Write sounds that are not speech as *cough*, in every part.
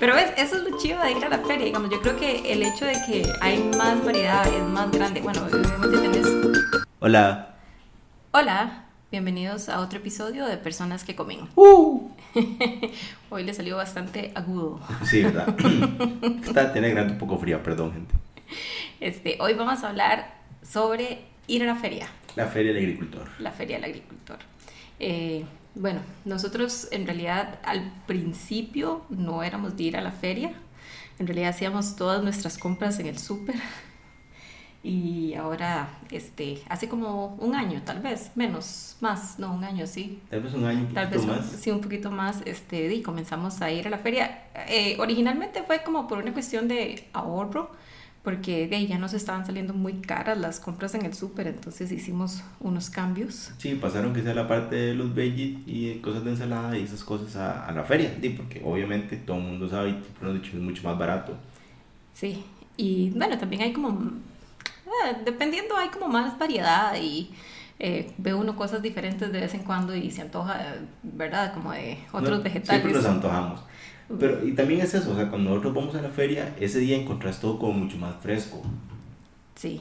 Pero ves, eso es lo chido de ir a la feria, digamos. Yo creo que el hecho de que hay más variedad es más grande. Bueno, obviamente tenés... Hola. Hola, bienvenidos a otro episodio de Personas que Comen. Uh. *laughs* Hoy le salió bastante agudo. Sí, ¿verdad? *laughs* Está, tiene grande un poco fría, perdón, gente. Este, hoy vamos a hablar sobre ir a la feria. La feria del agricultor. La feria del agricultor. Eh, bueno, nosotros en realidad al principio no éramos de ir a la feria. En realidad hacíamos todas nuestras compras en el súper. Y ahora, este, hace como un año, tal vez, menos, más, no, un año, sí. Tal vez un año, un Tal vez, más. un- sí, un poquito más, este, y comenzamos a ir a la feria. Eh, originalmente fue como por una cuestión de ahorro, porque de ahí ya nos estaban saliendo muy caras las compras en el súper, entonces hicimos unos cambios. Sí, pasaron que sea la parte de los veggies y cosas de ensalada y esas cosas a, a la feria. Sí, porque obviamente todo el mundo sabe y es mucho más barato. Sí, y bueno, también hay como, eh, dependiendo, hay como más variedad y eh, ve uno cosas diferentes de vez en cuando y se antoja, eh, ¿verdad? Como de otros No, vegetales. Siempre nos antojamos. Pero, y también es eso, o sea, cuando nosotros vamos a la feria, ese día encontrás todo como mucho más fresco. Sí,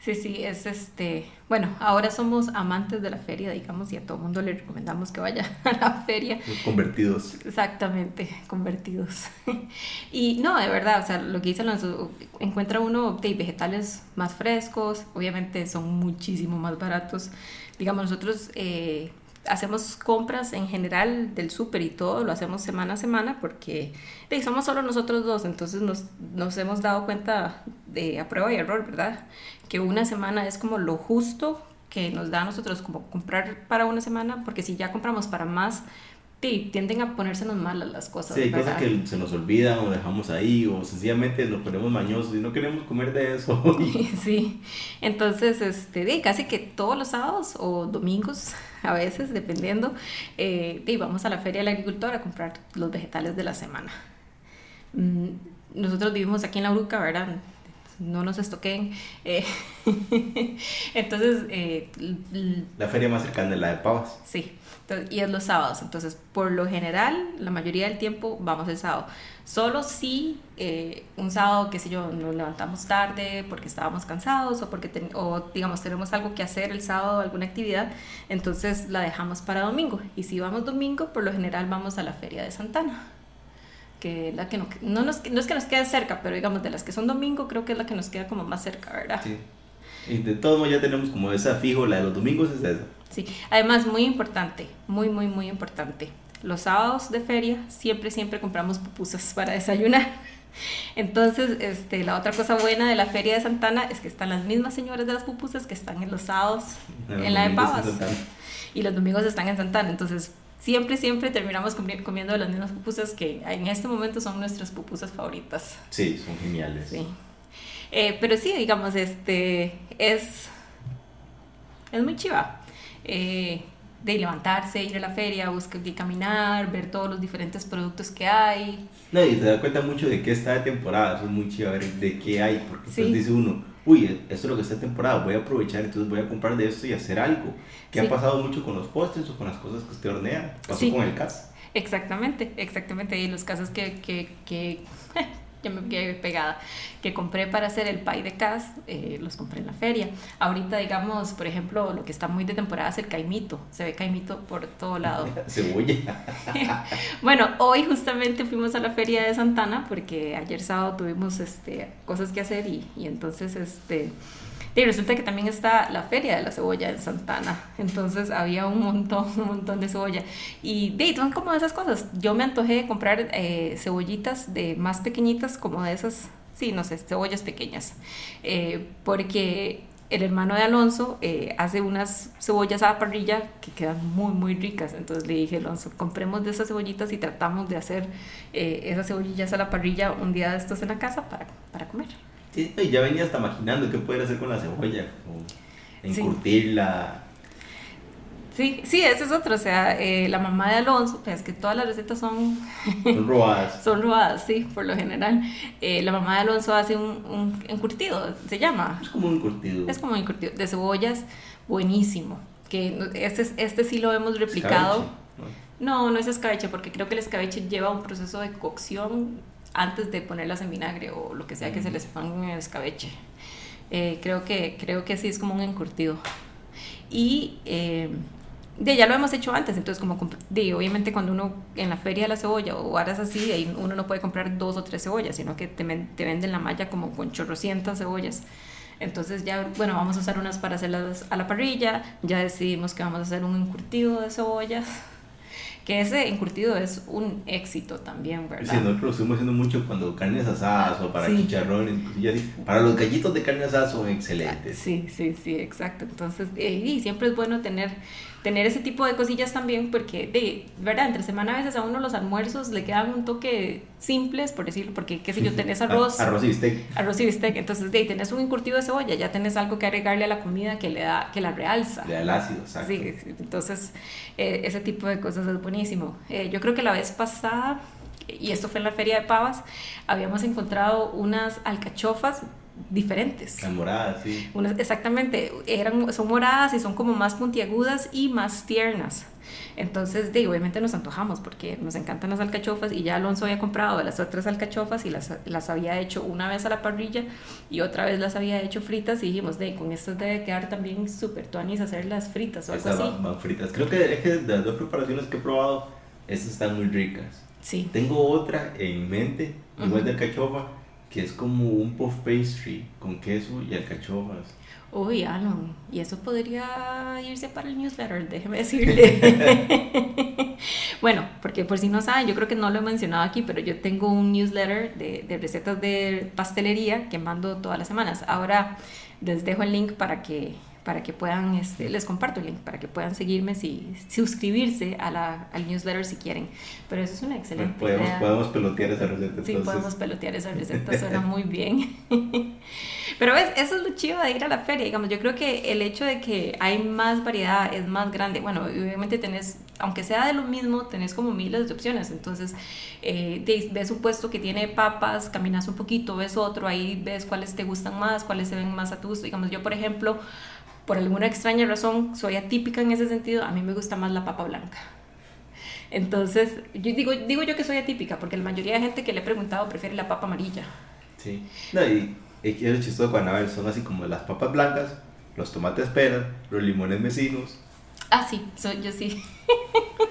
sí, sí, es este, bueno, ahora somos amantes de la feria, digamos, y a todo mundo le recomendamos que vaya *laughs* a la feria. Los convertidos. Exactamente, convertidos. *laughs* Y no, de verdad, o sea, lo que dice Alonso, encuentra uno de vegetales más frescos, obviamente son muchísimo más baratos. Digamos, nosotros eh, hacemos compras en general del súper y todo, lo hacemos semana a semana porque somos solo nosotros dos, entonces nos, nos hemos dado cuenta de a prueba y error, ¿verdad? Que una semana es como lo justo que nos da a nosotros como comprar para una semana, porque si ya compramos para más, sí, tienden a ponérsenos malas las cosas. Sí, hay cosas que se nos olvidan o dejamos ahí o sencillamente nos ponemos mañosos y no queremos comer de eso. *laughs* Sí, entonces, este, casi que todos los sábados o domingos, a veces, dependiendo, eh, vamos a la feria del agricultor a comprar los vegetales de la semana. Mm, Nosotros vivimos aquí en La Bruca, ¿verdad? No nos estoquen. eh, *laughs* entonces, eh, La feria más cercana es la de pavas. Sí, y es los sábados. Entonces, por lo general, la mayoría del tiempo vamos el sábado. Solo si eh, un sábado, qué sé yo, nos levantamos tarde porque estábamos cansados o porque, o digamos, tenemos algo que hacer el sábado, alguna actividad, entonces la dejamos para domingo. Y si vamos domingo, por lo general vamos a la feria de Santana. Que es la que no, no, nos, no es que nos quede cerca, pero digamos, de las que son domingo, creo que es la que nos queda como más cerca, ¿verdad? Sí. Y de todos modos ya tenemos como esa fijo, la de los domingos es esa. Sí, además muy importante, muy, muy, muy importante. Los sábados de feria siempre, siempre compramos pupusas para desayunar. *laughs* Entonces, este, la otra cosa buena de la feria de Santana es que están las mismas señoras de las pupusas que están en los sábados Los en la de Pavas. y los domingos están en Santana. Entonces, siempre, siempre terminamos comi- comiendo las mismas pupusas que en este momento son nuestras pupusas favoritas. Sí, son geniales. Sí. Eh, pero sí, digamos, este es, es muy chiva. Eh, de levantarse, ir a la feria, buscar y caminar, ver todos los diferentes productos que hay. No, y te das cuenta mucho de qué está de temporada, eso es muy chido ver de qué hay, porque Sí. entonces dice uno, uy, esto es lo que está de temporada, voy a aprovechar, entonces voy a comprar de esto y hacer algo. Que Sí. ha pasado mucho con los postres o con las cosas que usted hornea, pasó Sí. con el cas. Exactamente, exactamente. Y los casos que, que, que *laughs* *laughs* ya me quedé pegada, que compré para hacer el pie de cas, eh, los compré en la feria. Ahorita, digamos, por ejemplo, lo que está muy de temporada es el caimito. Se ve caimito por todo lado. *laughs* Cebolla. *laughs* Bueno, hoy justamente fuimos a la feria de Santana porque ayer sábado tuvimos este, cosas que hacer y, y entonces este, y resulta que también está la feria de la cebolla en Santana. Entonces había un montón, un montón de cebolla. Y de, son como esas cosas. Yo me antojé de comprar eh, cebollitas de más pequeñitas, como de esas, sí, no sé, cebollas pequeñas. Eh, porque el hermano de Alonso eh, hace unas cebollas a la parrilla que quedan muy, muy ricas. Entonces le dije, Alonso, compremos de esas cebollitas y tratamos de hacer eh, esas cebollitas a la parrilla un día de estos en la casa para, para comer. Sí, y ya venía hasta maquinando qué poder hacer con la cebolla, como encurtirla. Sí, sí, ese es otro. O sea, eh, la mamá de Alonso, pues que todas las recetas son, Son robadas. *laughs* son robadas, sí, por lo general. Eh, la mamá de Alonso hace un, un encurtido, se llama. Es como un encurtido. Es como un encurtido de cebollas, buenísimo. Que este, este sí lo hemos replicado. Escabeche, No, no es escabeche, porque creo que el escabeche lleva un proceso de cocción antes de ponerlas en vinagre o lo que sea que se les ponga en el escabeche. Eh, creo, que, creo que sí es como un encurtido. Y eh, de, ya lo hemos hecho antes, entonces como de, obviamente cuando uno en la feria de la cebolla o varas así, ahí uno no puede comprar dos o tres cebollas, sino que te, te venden la malla como con chorrocientas cebollas. Entonces ya, bueno, vamos a usar unas para hacerlas a la parrilla, ya decidimos que vamos a hacer un encurtido de cebollas que ese encurtido es un éxito también, ¿verdad? Sí, nosotros lo estuvimos haciendo mucho cuando carnes asadas o para chicharrones, para los gallitos de carne asada son excelentes. Sí, sí, sí, exacto. Entonces, eh, y siempre es bueno tener tener ese tipo de cosillas también, porque, de verdad, entre semana a veces a uno los almuerzos le quedan un toque simples, por decirlo, porque, qué sé yo, tenés arroz. arroz y bistec. Arroz y bistec. Entonces, de tenés un encurtido de cebolla, ya tenés algo que agregarle a la comida que le da, que la realza. Le da el ácido, exacto. Sí, entonces, eh, ese tipo de cosas es buenísimo. Eh, yo creo que la vez pasada, y esto fue en la Feria de Pavas, habíamos encontrado unas alcachofas diferentes. Las moradas, sí. exactamente, eran, son moradas y son como más puntiagudas y más tiernas. Entonces, de, obviamente nos antojamos porque nos encantan las alcachofas y ya Alonso había comprado las otras alcachofas y las, las había hecho una vez a la parrilla y otra vez las había hecho fritas y dijimos, de, con estas debe quedar también súper tuanis hacer las fritas o algo así. Van, fritas. Creo que, es que de las dos preparaciones que he probado, estas están muy ricas. Sí. Tengo otra en mente, igual de alcachofa, que es como un puff pastry con queso y alcachofas. Uy, Alan, y eso podría irse para el newsletter, déjeme decirle. *laughs* bueno, porque por si no saben, yo creo que no lo he mencionado aquí, pero yo tengo un newsletter de, de recetas de pastelería que mando todas las semanas. Ahora les dejo el link para que para que puedan, este, les comparto el link, para que puedan seguirme, si, suscribirse a la, al newsletter si quieren. Pero eso es una excelente podemos, idea. Podemos pelotear esa receta. Sí, podemos pelotear esa receta, *laughs* suena muy bien. *laughs* Pero ves, eso es lo chido de ir a la feria, digamos, yo creo que el hecho de que hay más variedad es más grande, bueno, obviamente tenés, aunque sea de lo mismo, tenés como miles de opciones, entonces eh, ves un puesto que tiene papas, caminas un poquito, ves otro, ahí ves cuáles te gustan más, cuáles se ven más a tu gusto, digamos, yo por ejemplo, por alguna extraña razón, soy atípica en ese sentido, a mí me gusta más la papa blanca. Entonces, yo digo, digo yo que soy atípica, porque la mayoría de gente que le he preguntado prefiere la papa amarilla. Sí. No, y, es chistoso cuando a ver, son así como las papas blancas, los tomates peras, los limones mesinos. Ah, sí, yo sí.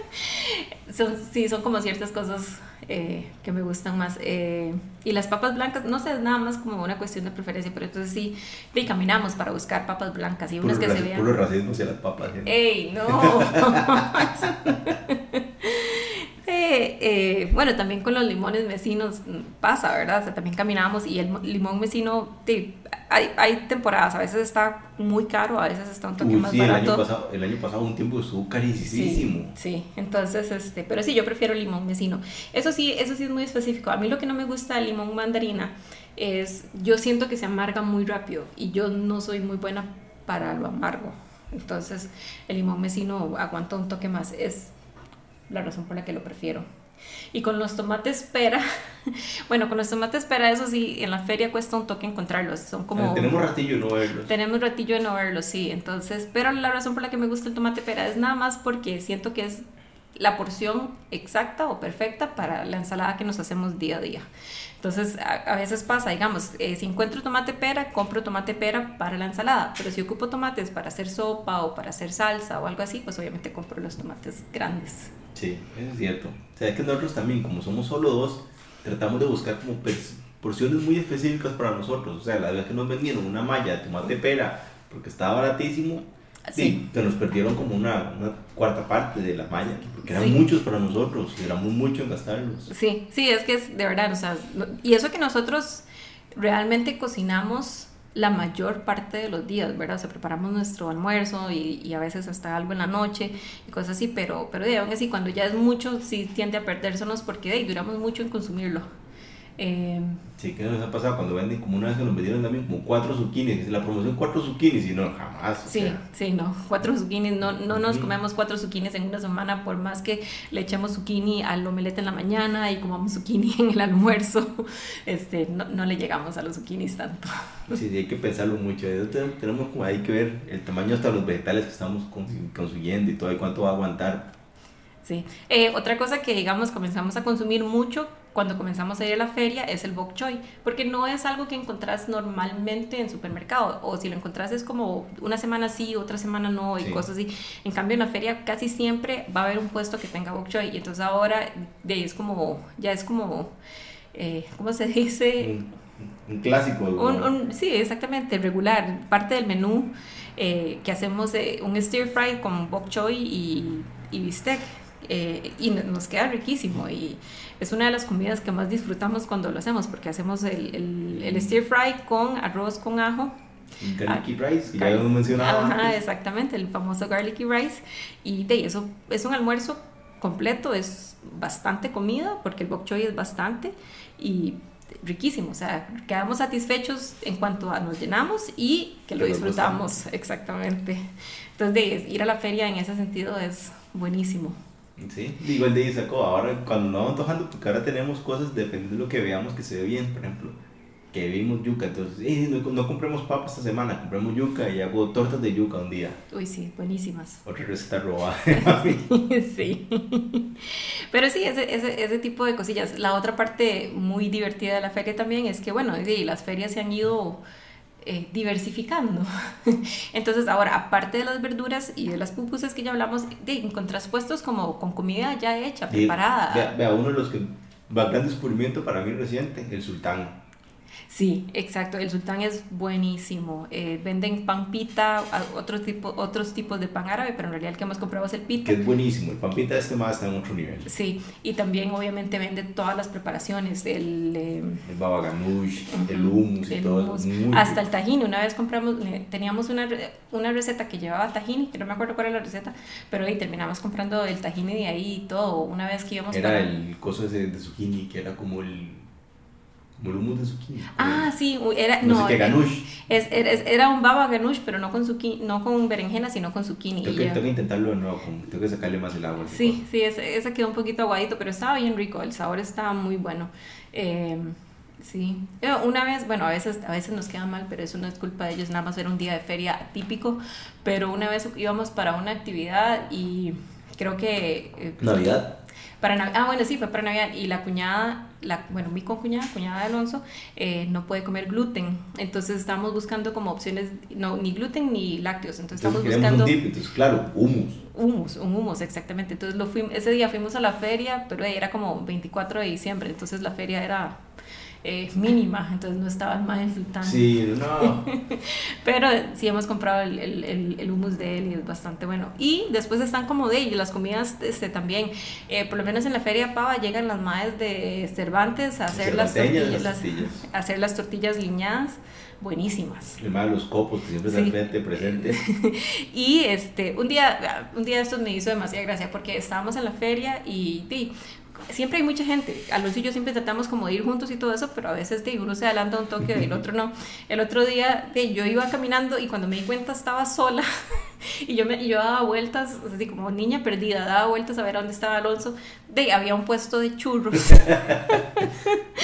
*laughs* son, sí, son como ciertas cosas eh, que me gustan más. Eh, y las papas blancas, no sé, es nada más como una cuestión de preferencia, pero entonces sí, y caminamos para buscar papas blancas y unas que se vean. Puro racismo hacia las papas. ¡Ey, no! *laughs* *laughs* Eh, bueno, también con los limones vecinos pasa, ¿verdad? O sea, también caminamos y el limón vecino, hay, hay, temporadas, a veces está muy caro, a veces está un toque más barato. El año, pasado, el año pasado un tiempo estuvo carísimo. Sí, sí, entonces, este, pero sí, yo prefiero el limón vecino. Eso sí, eso sí es muy específico. A mí lo que no me gusta del limón mandarina es, yo siento que se amarga muy rápido y yo no soy muy buena para lo amargo. Entonces, el limón vecino aguanta un toque más. Es la razón por la que lo prefiero. Y con los tomates pera, *laughs* bueno, con los tomates pera, eso sí, en la feria cuesta un toque encontrarlos. Son como. Eh, tenemos ratillo de no verlos. Tenemos ratillo de no verlos, sí. Entonces, pero la razón por la que me gusta el tomate pera es nada más porque siento que es la porción exacta o perfecta para la ensalada que nos hacemos día a día. Entonces, a, veces pasa, digamos, eh, si encuentro tomate pera, compro tomate pera para la ensalada, pero si ocupo tomates para hacer sopa o para hacer salsa o algo así, pues obviamente compro los tomates grandes. Sí, eso es cierto. O sea, es que nosotros también, como somos solo dos, tratamos de buscar como porciones muy específicas para nosotros. O sea, la vez que nos vendieron una malla de tomate pera porque estaba baratísimo, Sí. que nos perdieron como una, una, cuarta parte de la malla, porque eran muchos para nosotros, y éramos mucho en gastarlos. Sí, sí, es que es de verdad, o sea, y eso que nosotros realmente cocinamos la mayor parte de los días, ¿verdad? O sea, preparamos nuestro almuerzo y, y, a veces hasta algo en la noche y cosas así, pero, pero de aún así, cuando ya es mucho, sí tiende a perdérsenos porque de, duramos mucho en consumirlo. Eh, sí, ¿qué nos ha pasado cuando venden como una vez que nos vendieron también como cuatro zucchinis? La promoción cuatro zucchinis y no, jamás. Sí, sí, no, cuatro zucchinis, no, no nos comemos cuatro zucchinis en una semana por más que le echemos zucchini al omelette en la mañana y comamos zucchini *laughs* en el almuerzo, este, no, no le llegamos a los zucchinis tanto. Sí, hay que pensarlo mucho, tenemos como hay que ver el tamaño hasta los vegetales que estamos consumiendo y todo y cuánto va a aguantar Sí. Eh, otra cosa que, digamos, comenzamos a consumir mucho cuando comenzamos a ir a la feria es el bok choy, porque no es algo que encontrás normalmente en supermercado, o si lo encontrás es como una semana sí, otra semana no, y cosas así. En cambio, en la feria casi siempre va a haber un puesto que tenga bok choy, y entonces ahora de ahí es como, ya es como, eh, ¿cómo se *laughs* dice? Un, clásico. Un, sí, exactamente, regular, parte del menú eh, que hacemos eh, un stir fry con bok choy y, y bistec. Eh, y nos queda riquísimo y es una de las comidas que más disfrutamos cuando lo hacemos porque hacemos el, el, stir fry con arroz con ajo Garlicky rice, ya lo hemos mencionado. Ajá, exactamente, el famoso garlicky rice. Y de eso es un almuerzo completo, es bastante comida, porque el bok choy es bastante y riquísimo. O sea, quedamos satisfechos en cuanto a nos llenamos y que lo disfrutamos, exactamente. Entonces, de ir a la feria en ese sentido es buenísimo. Sí, igual de ahí sacó, ahora cuando nos vamos antojando, porque ahora tenemos cosas, dependiendo de lo que veamos que se ve bien, por ejemplo, que vimos yuca, entonces, eh, no, no, compremos papas esta semana, compremos yuca y hago tortas de yuca un día. Uy, sí, buenísimas. Otra receta robada. *laughs* sí, pero sí, ese, ese, ese, tipo de cosillas. La otra parte muy divertida de la feria también es que, bueno, sí, las ferias se han ido eh, diversificando. *laughs* Entonces ahora, aparte de las verduras y de las pupusas que ya hablamos, de puestos como con comida ya hecha, preparada. Vea, vea, uno de los que va gran descubrimiento para mí reciente, el sultán. Sí, exacto. El sultán es buenísimo. Eh, venden pan pita, otro tipo, otros tipos de pan árabe, pero en realidad el que hemos comprado es el pita. Que es buenísimo. El pan pita este más está en otro nivel. Sí, y también obviamente vende todas las preparaciones. El, eh, el baba ganoush, el hummus y todo. Hasta el tahini. Una vez compramos, teníamos una, una receta que llevaba tahini, que no me acuerdo cuál era la receta, pero ahí terminamos comprando el tahini de ahí y todo. Una vez que íbamos Era el coso ese de zucchini, que era como el Mulumus de zucchini. Ah, sí, era, no, sé Es, era un baba ganoush, pero no con zucchini, no con berenjena, sino con zucchini. Tengo que, tengo que intentarlo de nuevo, tengo que sacarle más el agua. Sí, sí, ese, ese, quedó un poquito aguadito, pero estaba bien rico, el sabor estaba muy bueno. Eh, sí, una vez, bueno, a veces, a veces nos queda mal, pero eso no es culpa de ellos, nada más era un día de feria típico, pero una vez íbamos para una actividad y creo que... Eh, ¿Navidad? Para ah, bueno, sí, fue para Navidad. Y la cuñada, la, bueno, mi concuñada, cuñada de Alonso, eh, no puede comer gluten. Entonces estamos buscando como opciones, no, ni gluten ni lácteos. Entonces, estamos buscando... Un dip, entonces, claro, humus. Humus, un humus, exactamente. Entonces lo fuimos, ese día fuimos a la feria, pero era como 24 de diciembre, entonces la feria era eh, mínima, entonces no estaban mal tan... Sí, no. *laughs* Pero sí hemos comprado el, el, el, hummus de él y es bastante bueno. Y después están como de ellos, las comidas este, también, eh, por lo menos en la Feria Pava llegan las madres de Cervantes a hacer las tortillas, las, hacer las tortillas liñadas buenísimas. Además los copos que siempre están frente, presente. *laughs* y este, un día, un día estos me hizo demasiada gracia porque estábamos en la feria y, y siempre hay mucha gente. Alonso y yo siempre tratamos como de ir juntos y todo eso, pero a veces de uno se adelanta un toque y el otro no. El otro día yo iba caminando y cuando me di cuenta estaba sola *laughs* *laughs* y yo, me, yo daba vueltas, así como niña perdida, daba vueltas a ver a dónde estaba Alonso. De, había un puesto de churros. *laughs*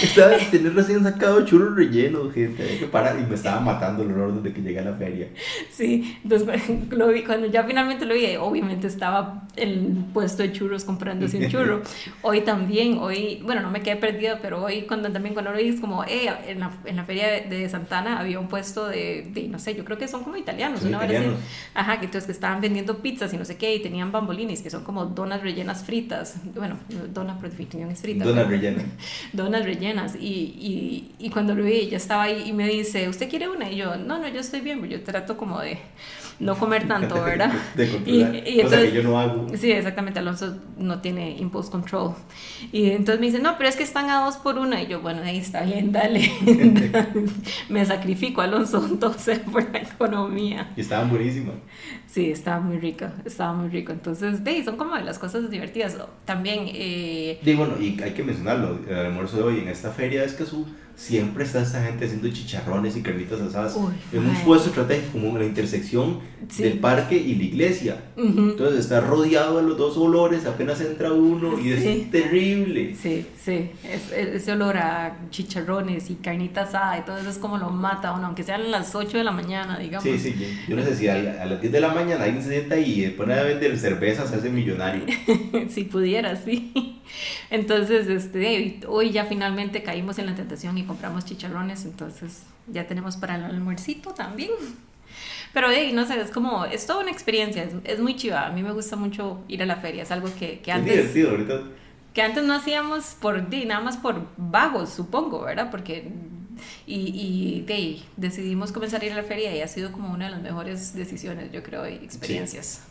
estaba *laughs* tener recién sacado churros rellenos, gente. Hay que parar y me estaba matando el olor desde que llegué a la feria. Sí, entonces lo vi, cuando ya finalmente lo vi, obviamente estaba el puesto de churros comprándose un churro. Hoy también, hoy, bueno, no me quedé perdida, pero hoy cuando también cuando lo vi es como, eh, en la, en la feria de, Santana había un puesto de, de, no sé, yo creo que son como italianos, una italianos. Ajá, que entonces que estaban vendiendo pizzas y no sé qué, y tenían bambolinis, que son como donas rellenas fritas, bueno, donas por definición es frita. Donas rellenas. *laughs* donas rellenas, y, y, y cuando lo vi, ya estaba ahí y me dice, ¿usted quiere una? Y yo, no, no, yo estoy bien, yo trato como de no comer tanto, *laughs* ¿verdad? de controlar, y, cosa que yo no hago. Sí, exactamente, Alonso no tiene impulse control. Y entonces me dice, no, pero es que están a dos por una. Y yo, bueno, ahí está bien, dale. *laughs* *laughs* me sacrifico, Alonso, entonces por la economía. Y estaban buenísimas. Sí, estaba muy rico, estaba muy rico. Entonces, de, son como las cosas divertidas. También... Eh... bueno, y hay que mencionarlo, el almuerzo de hoy en esta feria es que su siempre está esta gente haciendo chicharrones y carnitas asadas. en un puesto estratégico como en la intersección Sí. del parque y la iglesia. Ujú. Entonces está rodeado de los dos olores, apenas entra uno y es Sí. terrible. Sí, sí, es- es- ese olor a chicharrones y carnita asada y todo eso es como lo mata a uno, aunque sean las 8 de la mañana, digamos. Sí, sí, yo- yo no sé si a, a las 10 de la mañana alguien se sienta y pone a vender cervezas, se hace millonario. *laughs* si pudiera, sí. Entonces, este, hoy ya finalmente caímos en la tentación y compramos chicharrones, entonces ya tenemos para el almuercito también. Pero, hey, no sé, es como, es toda una experiencia, es, es muy chiva. A mí me gusta mucho ir a la feria, es algo que, que Es antes... divertido, ahorita que antes no hacíamos por nada más por vagos, supongo, ¿verdad? Porque y, y de ahí, decidimos comenzar a ir a la feria y ha sido como una de las mejores decisiones, yo creo, y experiencias.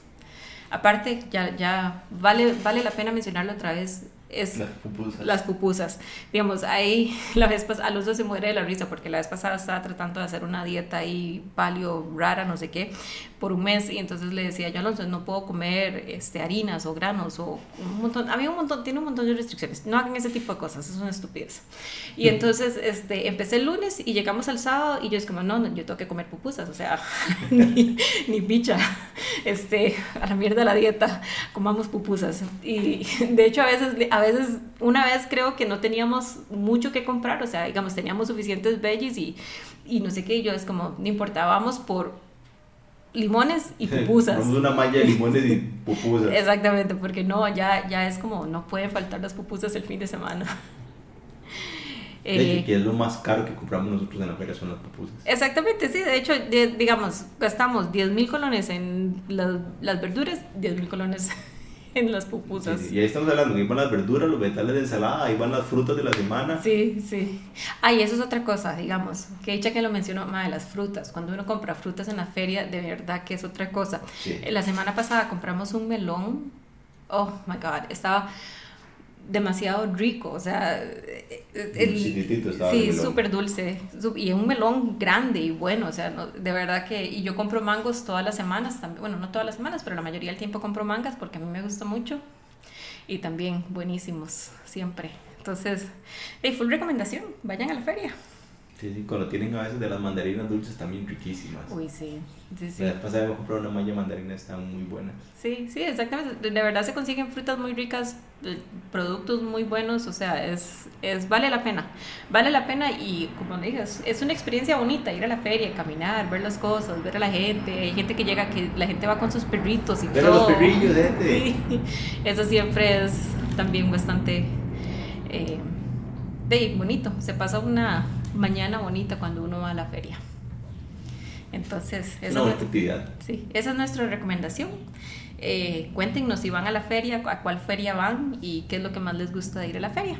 Aparte, ya, ya vale, vale la pena mencionarlo otra vez, es las pupusas. las pupusas. Digamos, ahí *laughs* la vez pasada, Alonso se muere de la risa porque la vez pasada estaba tratando de hacer una dieta ahí palio rara, no sé qué, por un mes y entonces le decía yo, Alonso, no puedo comer este, harinas o granos o un montón, había un montón, tiene un montón de restricciones, no hagan ese tipo de cosas, es una estupidez. Y entonces este, empecé el lunes y llegamos al sábado y yo es como, no, no, yo tengo que comer pupusas, o sea, *laughs* ni, *laughs* ni picha, este, a la mierda la dieta, comamos pupusas. Y de hecho a veces, a veces, una vez creo que no teníamos mucho que comprar, o sea, digamos, teníamos suficientes veggies y, y no sé qué, y yo es como, no importa, vamos por limones y pupusas. Compramos una malla de *laughs* limones y pupusas. Exactamente, porque no, ya, ya es como, no pueden faltar las pupusas el fin de semana. Eh, que es lo más caro que compramos nosotros en la feria son las pupusas. Exactamente, sí, de hecho, de- digamos, gastamos 10 mil colones en las, las verduras, 10 mil colones *laughs* en las pupusas. Sí, Y ahí estamos hablando, ahí van las verduras, los vegetales de ensalada, ahí van las frutas de la semana. Sí, sí. Ay, eso es otra cosa, digamos, que dicha que lo mencionó, de las frutas. Cuando uno compra frutas en la feria, de verdad que es otra cosa. Sí. La semana pasada compramos un melón. Oh my God, estaba demasiado rico, o sea, el, sí, súper dulce y un melón grande y bueno, o sea, no- de verdad que y yo compro mangos todas las semanas también, bueno, no todas las semanas, pero la mayoría del tiempo compro mangas porque a mí me gusta mucho y también buenísimos siempre. Entonces, hey, full recomendación, vayan a la feria. Sí, sí, cuando tienen a veces de las mandarinas dulces también riquísimas. Uy, sí, sí, sí. La vez pasada una malla de mandarina, están muy buenas. Sí, sí, exactamente. De verdad se consiguen frutas muy ricas, eh, productos muy buenos, o sea, es, es vale la pena. Vale la pena y como digas, es una experiencia bonita ir a la feria, caminar, ver las cosas, ver a la gente. Hay gente que llega, que la gente va con sus perritos y Ver todo. los perrillos, gente. *laughs* Sí, eso siempre es también bastante eh, de bonito. Se pasa una mañana bonita cuando uno va a la feria. Entonces, Es eso una es- actividad. Sí, esa es nuestra recomendación. Eh, cuéntenos si van a la feria, a cuál feria van y qué es lo que más les gusta de ir a la feria.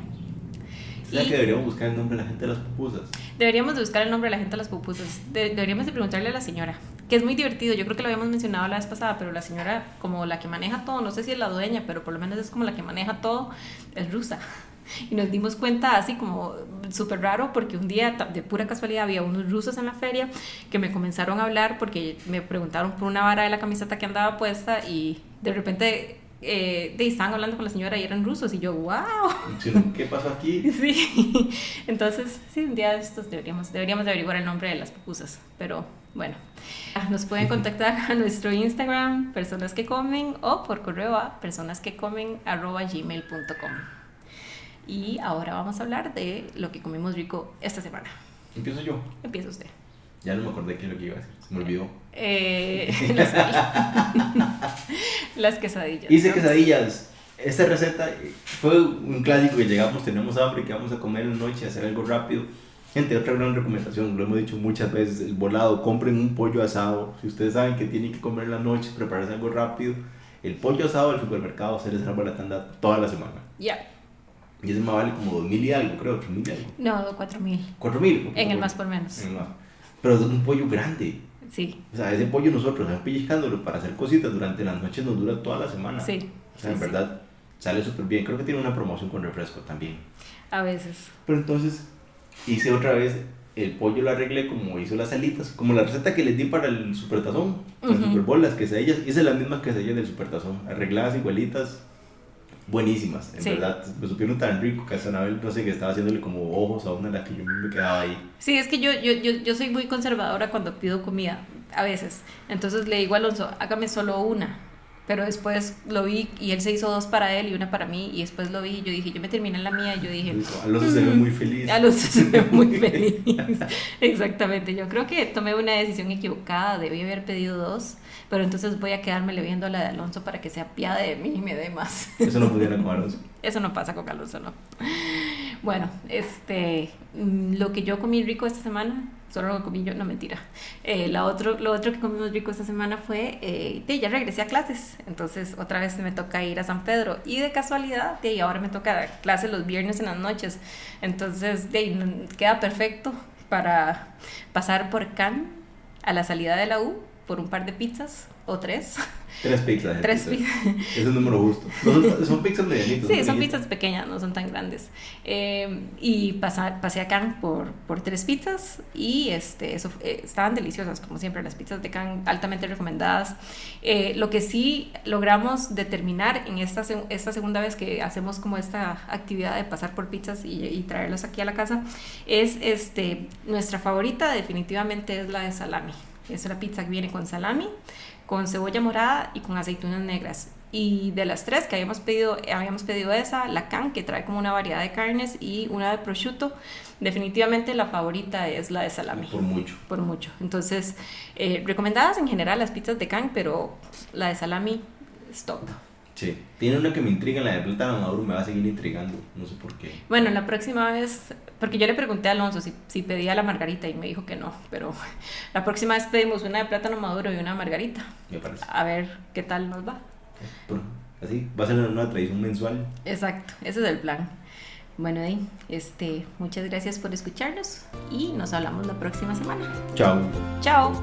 O sea Y- que deberíamos buscar el nombre de la gente de las pupusas. Deberíamos de buscar el nombre de la gente de las pupusas. De- deberíamos de preguntarle a la señora, que es muy divertido. Yo creo que lo habíamos mencionado la vez pasada, pero la señora, como la que maneja todo, no sé si es la dueña, pero por lo menos es como la que maneja todo, es rusa. Y nos dimos cuenta así como súper raro porque un día de pura casualidad había unos rusos en la feria que me comenzaron a hablar porque me preguntaron por una vara de la camiseta que andaba puesta y de repente eh, de, estaban hablando con la señora y eran rusos y yo, wow. *laughs* ¿Qué pasó aquí? *laughs* Sí, entonces sí, un día de estos deberíamos, deberíamos de averiguar el nombre de las pupusas, pero bueno, nos pueden contactar a nuestro Instagram, personas que comen, o por correo a personas que comen arroba gmail.com. Y ahora vamos a hablar de lo que comimos rico esta semana. Empiezo yo. Empieza usted. Ya no me acordé qué es lo que iba a decir. Se me olvidó. Eh, *laughs* las, *laughs* las quesadillas. Hice quesadillas. Esta receta fue un clásico que llegamos, tenemos hambre, que vamos a comer en la noche, hacer algo rápido. Gente, otra gran recomendación, lo hemos dicho muchas veces, el volado, compren un pollo asado. Si ustedes saben que tienen que comer en la noche, prepararse algo rápido, el pollo asado del supermercado se les salva la tanda toda la semana. Ya. Y ese me vale como 2000 y algo, creo, 3000 y algo. No, 4000. 4000. En el más por menos. En el más. Pero es un pollo grande. Sí, O sea, ese pollo nosotros, ¿saben? pellizcándolo para hacer cositas durante las noches nos dura toda la semana. sí. O sea, en sí, sí. verdad sale súper bien. Creo que tiene una promoción con refresco también. A veces. Pero entonces hice otra vez el pollo, lo arreglé como hizo las alitas, como la receta que les di para el supertazón. Super Bowl, las quesadillas. Hice las mismas quesadillas del supertazón, arregladas igualitas, buenísimas. En Sí. verdad, me supieron tan rico que hasta Anabel, no sé, que estaba haciéndole como ojos a una de las que yo me quedaba ahí. Sí, es que yo, yo, yo, yo soy muy conservadora cuando pido comida. a veces. Entonces le digo a Alonso, hágame solo una. Pero después lo vi y él se hizo dos para él y una para mí. Y después lo vi y yo dije, yo me terminé en la mía. Y yo dije, Alonso se ve muy *laughs* feliz. Alonso se ve muy feliz. Exactamente. Yo creo que tomé una decisión equivocada. Debí haber pedido dos. Pero entonces voy a quedarme viendo a la de Alonso para que se apiade de mí y me dé más. Eso no pudiera *laughs* con Alonso. Eso no pasa con Alonso, no. Bueno, este, mm, lo que yo comí rico esta semana, solo lo comí yo, no mentira. Eh, la otro, lo otro que comimos rico esta semana fue, eh, ya regresé a clases, entonces otra vez me toca ir a San Pedro. Y de casualidad, de ahora me toca clase los viernes en las noches, entonces de queda perfecto para pasar por Cannes a la salida de la U por un par de pizzas o tres. Tres pizzas. Tres pizzas. Es un número justo. son, pizzas medianitas. Sí, son pizzas pequeñas, no son tan grandes. Eh, y pasar, pasé a Cannes por, por tres pizzas y este, eso, eh, estaban deliciosas, como siempre, las pizzas de Cannes altamente recomendadas. Eh, lo que sí logramos determinar en esta, esta segunda vez que hacemos como esta actividad de pasar por pizzas y, y traerlas aquí a la casa es este, nuestra favorita definitivamente es la de salami. Es la pizza que viene con salami, con cebolla morada y con aceitunas negras. Y de las tres que habíamos pedido, habíamos pedido esa, la can, que trae como una variedad de carnes, y una de prosciutto. Definitivamente la favorita es la de salami. Por mucho. Por mucho. Entonces, eh, recomendadas en general las pizzas de can, pero la de salami, stop. Sí, tiene una que me intriga, la de plátano maduro me va a seguir intrigando, no sé por qué. Bueno, la próxima vez, porque yo le pregunté a Alonso si, si pedía la margarita y me dijo que no, pero *laughs* la próxima vez pedimos una de plátano maduro y una margarita. Me parece. A ver qué tal nos va. así, va a ser una tradición mensual. Exacto, ese es el plan. Bueno, ahí, este, muchas gracias por escucharnos y nos hablamos la próxima semana. Chao. Chao.